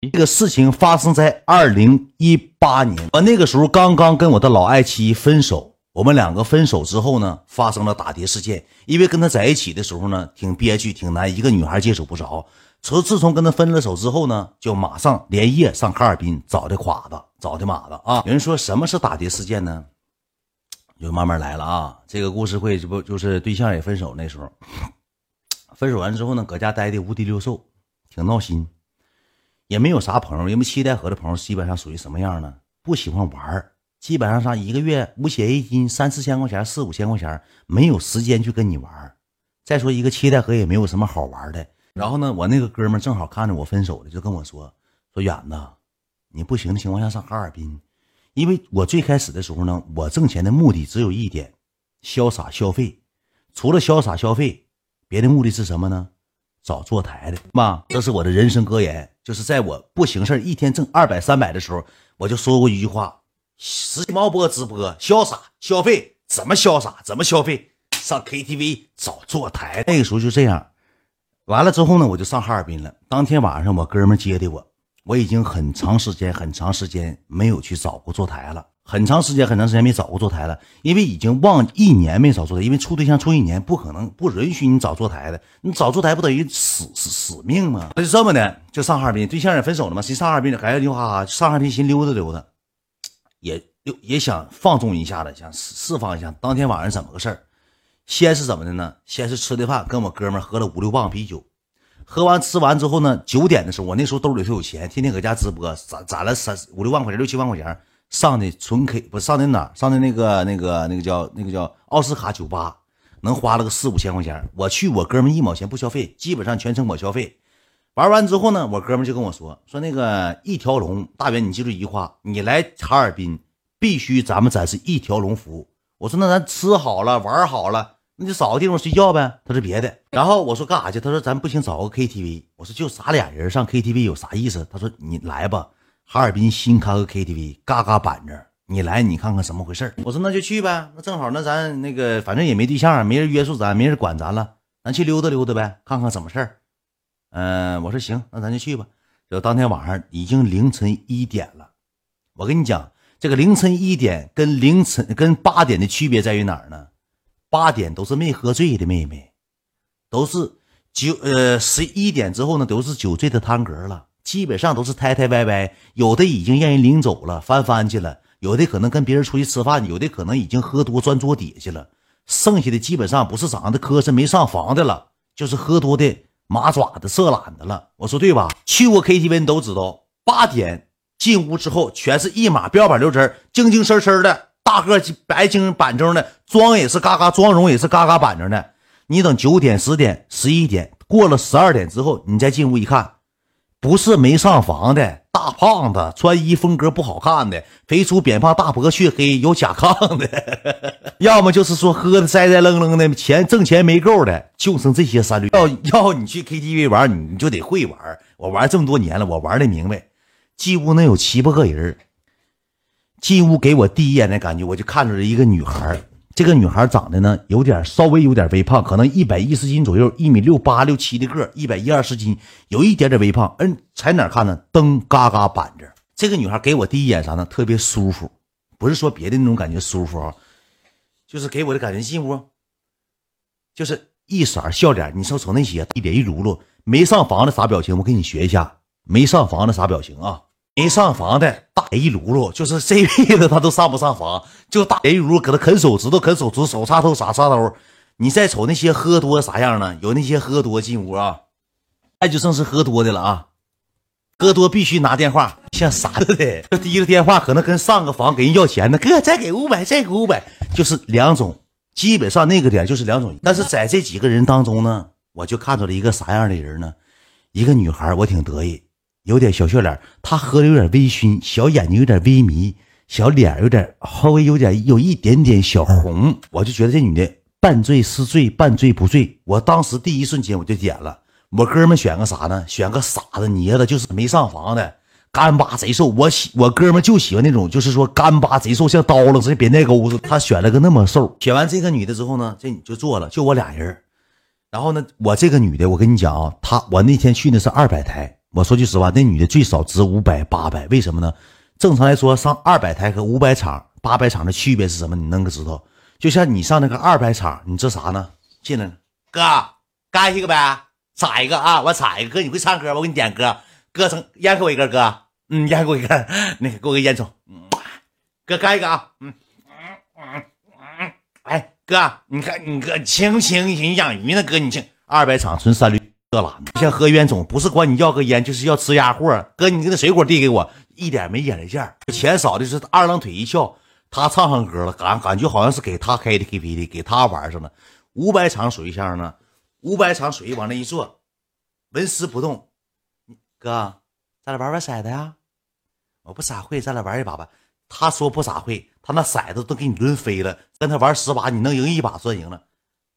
这个事情发生在二零一八年，我那个时候刚刚跟我的老爱妻分手。我们两个分手之后呢，发生了打碟事件。因为跟他在一起的时候呢，挺憋屈，挺难，一个女孩接触不着。从自从跟他分了手之后呢，就马上连夜上哈尔滨找的垮子，找的马子啊。有人说什么是打碟事件呢？就慢慢来了啊。这个故事会这不就是对象也分手那时候，分手完之后呢，搁家待的无敌六兽，挺闹心。也没有啥朋友，因为七代河的朋友基本上属于什么样呢？不喜欢玩基本上上一个月五险一金三四千块钱，四五千块钱，没有时间去跟你玩再说一个七代河也没有什么好玩的。然后呢，我那个哥们正好看着我分手了，就跟我说：“说远子，你不行的情况下上哈尔滨，因为我最开始的时候呢，我挣钱的目的只有一点，潇洒消费。除了潇洒消费，别的目的是什么呢？找坐台的妈，这是我的人生格言。”就是在我不行事一天挣二百三百的时候，我就说过一句话：时髦播直播，潇洒消费，怎么潇洒怎么消费，上 KTV 找坐台。那个时候就这样，完了之后呢，我就上哈尔滨了。当天晚上我哥们接的我，我已经很长时间很长时间没有去找过坐台了。很长时间，很长时间没找过坐台了，因为已经忘一年没找坐台，因为处对象处一年不可能不允许你找坐台的，你找坐台不等于死死死命吗？那就这么的，就上哈尔滨，对象也分手了嘛，谁上哈尔滨还要溜哈哈上哈尔滨先溜达溜达，也溜也想放纵一下子，想释放一下。当天晚上怎么个事儿？先是怎么的呢？先是吃的饭，跟我哥们喝了五六磅啤酒，喝完吃完之后呢，九点的时候，我那时候兜里头有钱，天天搁家直播，攒攒了三五六万块钱，六七万块钱。上的纯 K 不上的哪？上的那个那个那个叫那个叫奥斯卡酒吧，能花了个四五千块钱。我去，我哥们一毛钱不消费，基本上全程我消费。玩完之后呢，我哥们就跟我说说那个一条龙大元，你记住一句话，你来哈尔滨必须咱们展示一条龙服务。我说那咱吃好了玩好了，那就找个地方睡觉呗。他说别的。然后我说干啥去？他说咱不行找个 KTV。我说就咱俩人上 KTV 有啥意思？他说你来吧。哈尔滨新开个 KTV，嘎嘎板着，你来你看看怎么回事我说那就去呗，那正好那咱那个反正也没对象，没人约束咱，没人管咱了，咱去溜达溜达呗，看看怎么事儿。嗯，我说行，那咱就去吧。就当天晚上已经凌晨一点了。我跟你讲，这个凌晨一点跟凌晨跟八点的区别在于哪儿呢？八点都是没喝醉的妹妹，都是酒呃十一点之后呢都是酒醉的汤格了。基本上都是抬抬歪歪，有的已经让人领走了，翻翻去了；有的可能跟别人出去吃饭，有的可能已经喝多钻桌底下去了。剩下的基本上不是长得磕碜没上房的了，就是喝多的马爪子、色懒的了。我说对吧？去过 KTV 你都知道，八点进屋之后，全是一码标板溜直、精精神神的大个白净板正的，妆也是嘎嘎，妆容也是嘎嘎板正的。你等九点、十点、十一点过了十二点之后，你再进屋一看。不是没上房的大胖子，穿衣风格不好看的，肥粗扁胖，大脖黢黑，有甲亢的，要么就是说喝的栽栽愣愣的，钱挣钱没够的，就剩这些三律。要要你去 KTV 玩，你就得会玩。我玩这么多年了，我玩的明白。进屋能有七八个人，进屋给我第一眼的感觉，我就看着了一个女孩。这个女孩长得呢，有点稍微有点微胖，可能一百一十斤左右，一米六八六七的个，一百一二十斤，有一点点微胖。嗯，在哪看呢？灯嘎嘎板着。这个女孩给我第一眼啥呢？特别舒服，不是说别的那种感觉舒服啊，就是给我的感觉进屋，就是一色笑脸。你说瞅那些一脸一噜噜没上房的啥表情？我给你学一下，没上房的啥表情啊？没上房的大爷一噜噜，就是这辈子他都上不上房，就大爷一噜噜搁那啃手指头，啃手指，手插头，啥插头。你再瞅那些喝多啥样呢？有那些喝多进屋啊，那就正是喝多的了啊。喝多必须拿电话，像傻子的，就提着电话，可能跟上个房给人要钱呢。哥，再给五百，再给五百，就是两种，基本上那个点就是两种。但是在这几个人当中呢，我就看到了一个啥样的人呢？一个女孩，我挺得意。有点小笑脸，他喝的有点微醺，小眼睛有点微迷，小脸有点稍微有点有一点点小红，我就觉得这女的半醉是醉，半醉不醉。我当时第一瞬间我就点了，我哥们选个啥呢？选个傻子捏的，就是没上房的，干巴贼瘦。我喜我哥们就喜欢那种，就是说干巴贼瘦，像刀了似的扁带沟子。他选了个那么瘦。选完这个女的之后呢，这你就坐了，就我俩人。然后呢，我这个女的，我跟你讲啊，她我那天去的是二百台。我说句实话，那女的最少值五百八百，为什么呢？正常来说，上二百台和五百场、八百场的区别是什么？你能个知道？就像你上那个二百场，你这啥呢？进来，哥干一个呗，插一个啊，我插一个。哥，你会唱歌？我给你点歌。哥，成烟给我一根，哥，嗯，烟给我一根，那个给我个烟抽。哥干一个啊，嗯嗯嗯，哎，哥，你看你哥清清心养鱼呢，哥你清二百场纯三驴。这啦，像何元总，不是管你要个烟，就是要吃鸭货。哥，你那水果递给我，一点没眼力见钱少的是二郎腿一翘，他唱上歌了，感感觉好像是给他开的 KTV，给他玩上了。五百场水箱呢，五百场水往那一坐，纹丝不动。哥，咱俩玩玩骰子呀？我不咋会，咱俩玩一把吧。他说不咋会，他那骰子都给你抡飞了。跟他玩十把，你能赢一把算赢了。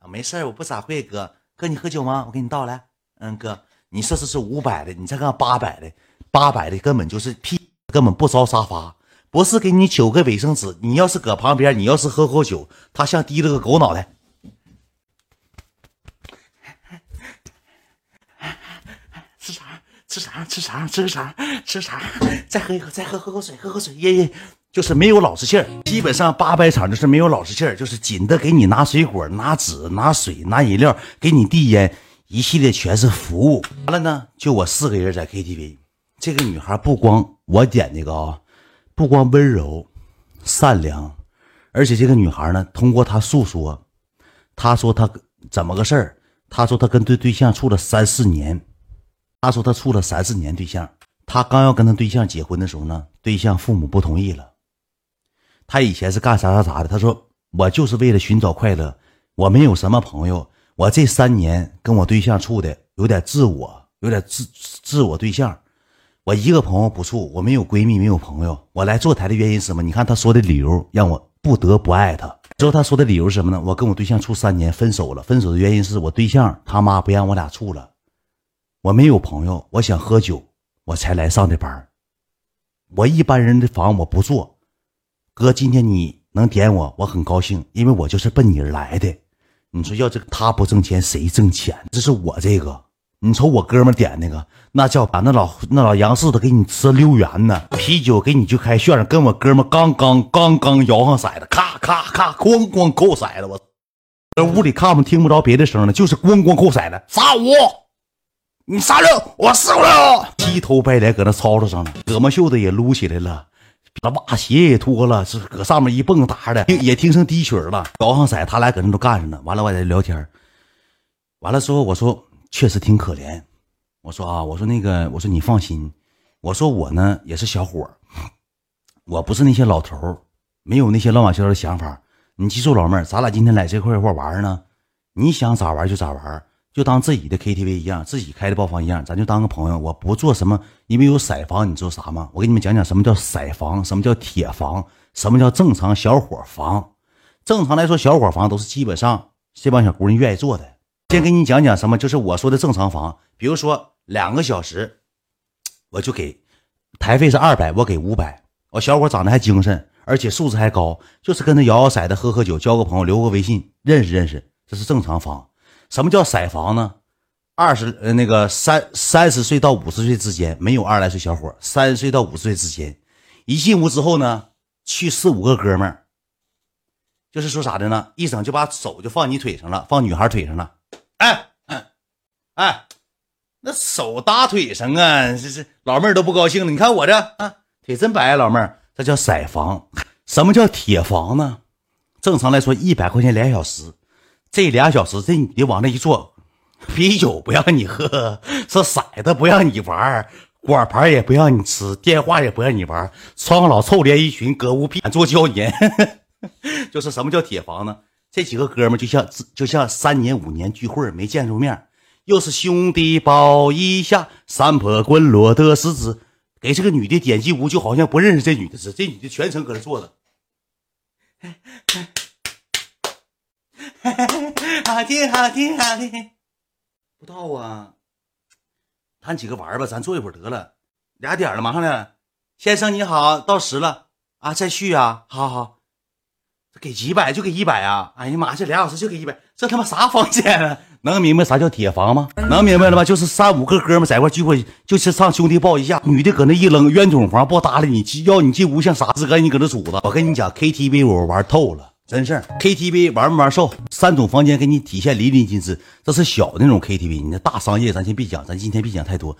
啊，没事我不咋会。哥，哥你喝酒吗？我给你倒来。嗯，哥，你这是是五百的，你再看八百的，八百的根本就是屁，根本不招沙发，不是给你取个卫生纸，你要是搁旁边，你要是喝口酒，他像低了个狗脑袋。吃啥？吃啥？吃啥？吃啥？吃啥？再喝一口，再喝喝口水，喝口水，爷爷就是没有老实气儿，基本上八百场就是没有老实气儿，就是紧的给你拿水果、拿纸、拿水、拿饮料，给你递烟。一系列全是服务，完了呢，就我四个人在 KTV。这个女孩不光我点那个啊，不光温柔、善良，而且这个女孩呢，通过她诉说，她说她怎么个事儿？她说她跟对对象处了三四年，她说她处了三四年对象，她刚要跟她对象结婚的时候呢，对象父母不同意了。她以前是干啥啥啥的？她说我就是为了寻找快乐，我没有什么朋友。我这三年跟我对象处的有点自我，有点自自我对象，我一个朋友不处，我没有闺蜜，没有朋友。我来坐台的原因是什么？你看他说的理由让我不得不爱他。之后他说的理由是什么呢？我跟我对象处三年，分手了。分手的原因是我对象他妈不让我俩处了。我没有朋友，我想喝酒，我才来上的班。我一般人的房我不坐。哥，今天你能点我，我很高兴，因为我就是奔你而来的。你说要这个他不挣钱谁挣钱？这是我这个，你瞅我哥们点那个，那叫把那老那老杨氏都给你吃溜圆呢，啤酒给你就开炫了，跟我哥们刚刚刚刚摇上骰子，咔咔咔咣咣扣骰子，我搁屋里看不听不着别的声了，就是咣咣扣骰子，杀五，你杀六，我四六，鸡头白脸搁那吵吵上了，胳膊袖子也撸起来了。那袜鞋也脱了，是搁上面一蹦跶的，也听成低曲了。摇上色，他俩搁那都干着呢。完了，我在聊天完了之后，我说确实挺可怜。我说啊，我说那个，我说你放心，我说我呢也是小伙我不是那些老头没有那些乱七八糟的想法。你记住，老妹儿，咱俩今天来这块一块玩呢，你想咋玩就咋玩。就当自己的 KTV 一样，自己开的包房一样，咱就当个朋友。我不做什么，因为有色房，你知道啥吗？我给你们讲讲什么叫色房，什么叫铁房，什么叫正常小伙房。正常来说，小伙房都是基本上这帮小姑娘愿意做的。先给你讲讲什么，就是我说的正常房。比如说两个小时，我就给台费是二百，我给五百。我小伙长得还精神，而且素质还高，就是跟他摇摇骰子、喝喝酒、交个朋友、留个微信、认识认识，这是正常房。什么叫色房呢？二十呃那个三三十岁到五十岁之间，没有二十来岁小伙，三十岁到五十岁之间，一进屋之后呢，去四五个哥们儿，就是说啥的呢？一整就把手就放你腿上了，放女孩腿上了，哎哎哎，那手搭腿上啊，这是老妹儿都不高兴了。你看我这啊，腿真白，老妹儿，这叫色房。什么叫铁房呢？正常来说，一百块钱俩小时。这俩小时，这女的往那一坐，啤酒不让你喝，是骰子不让你玩，果盘也不让你吃，电话也不让你玩，穿个老臭连衣裙，搁屋屁做胶年，就是什么叫铁房呢？这几个哥们就像就像三年五年聚会没见着面，又是兄弟抱一下，山坡滚落的石子，给这个女的点击屋，就好像不认识这女的似的，这女的全程搁这坐着。好听，好听，好听。不到啊，谈几个玩吧，咱坐一会儿得了。俩点了，马上呢。先生你好，到时了啊，再续啊，好好。给几百就给一百啊！哎呀妈，这俩小时就给一百，这他妈啥房间啊？能明白啥叫铁房吗？能明白了吗？就是三五个哥们在一块聚会，就是上兄弟抱一下，女的搁那一扔冤种房不搭理你，要你进屋像傻子哥，你搁那杵着。我跟你讲，KTV 我玩透了，真事儿。KTV 玩没玩瘦？三种房间给你体现淋漓尽致。这是小那种 KTV，你那大商业咱先别讲，咱今天别讲太多，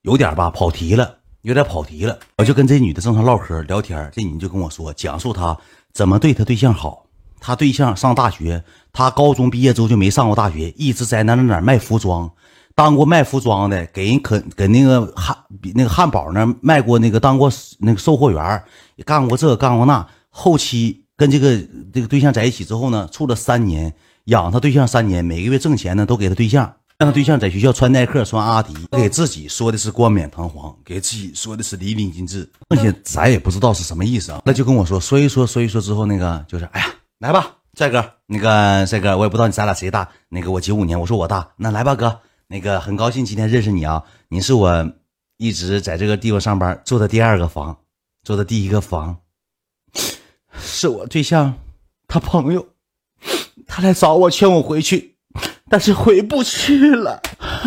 有点吧跑题了，有点跑题了。我就跟这女的正常唠嗑聊天，这女的就跟我说，讲述她怎么对她对象好。她对象上大学，她高中毕业之后就没上过大学，一直在哪哪哪卖服装，当过卖服装的，给人可给那个汉那个汉堡那卖过那个当过那个售货员，也干过这干过那。后期跟这个这个对象在一起之后呢，处了三年，养他对象三年，每个月挣钱呢都给他对象，让他对象在学校穿耐克穿阿迪，给自己说的是冠冕堂皇，给自己说的是淋漓尽致，剩下咱也不知道是什么意思啊。那就跟我说说一说说一说之后，那个就是哎呀。来吧，帅哥，那个帅哥，我也不知道你咱俩谁大。那个我九五年，我说我大。那来吧，哥，那个很高兴今天认识你啊。你是我一直在这个地方上班住的第二个房，住的第一个房，是我对象他朋友，他来找我劝我回去，但是回不去了，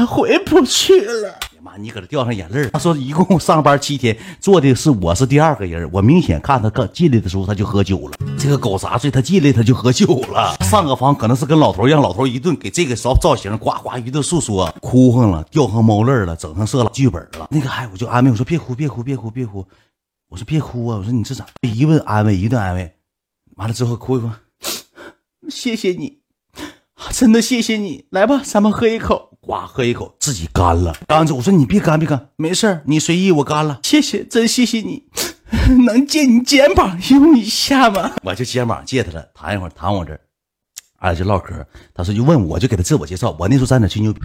回不去了。妈，你搁这掉上眼泪他说一共上班七天，做的是我是第二个人。我明显看他刚进来的时候他就喝酒了。这个狗杂碎，他进来他就喝酒了。上个房可能是跟老头让老头一顿给这个造造型，呱呱一顿诉说，哭哼了，掉上猫泪了，整上色了剧本了。那个哎，我就安慰我说别哭别哭别哭别哭，我说别哭啊，我说你这咋一问安慰一顿安慰，完了之后哭一哭，谢谢你，真的谢谢你，来吧，咱们喝一口。呱，喝一口，自己干了。干着，我说你别干，别干，没事你随意，我干了。谢谢，真谢谢你，能借你肩膀用一下吗？我就肩膀借他了，躺一会儿，躺我这儿，俺俩就唠嗑。他说就问我，就给他自我介绍。我那时候在哪吹牛逼。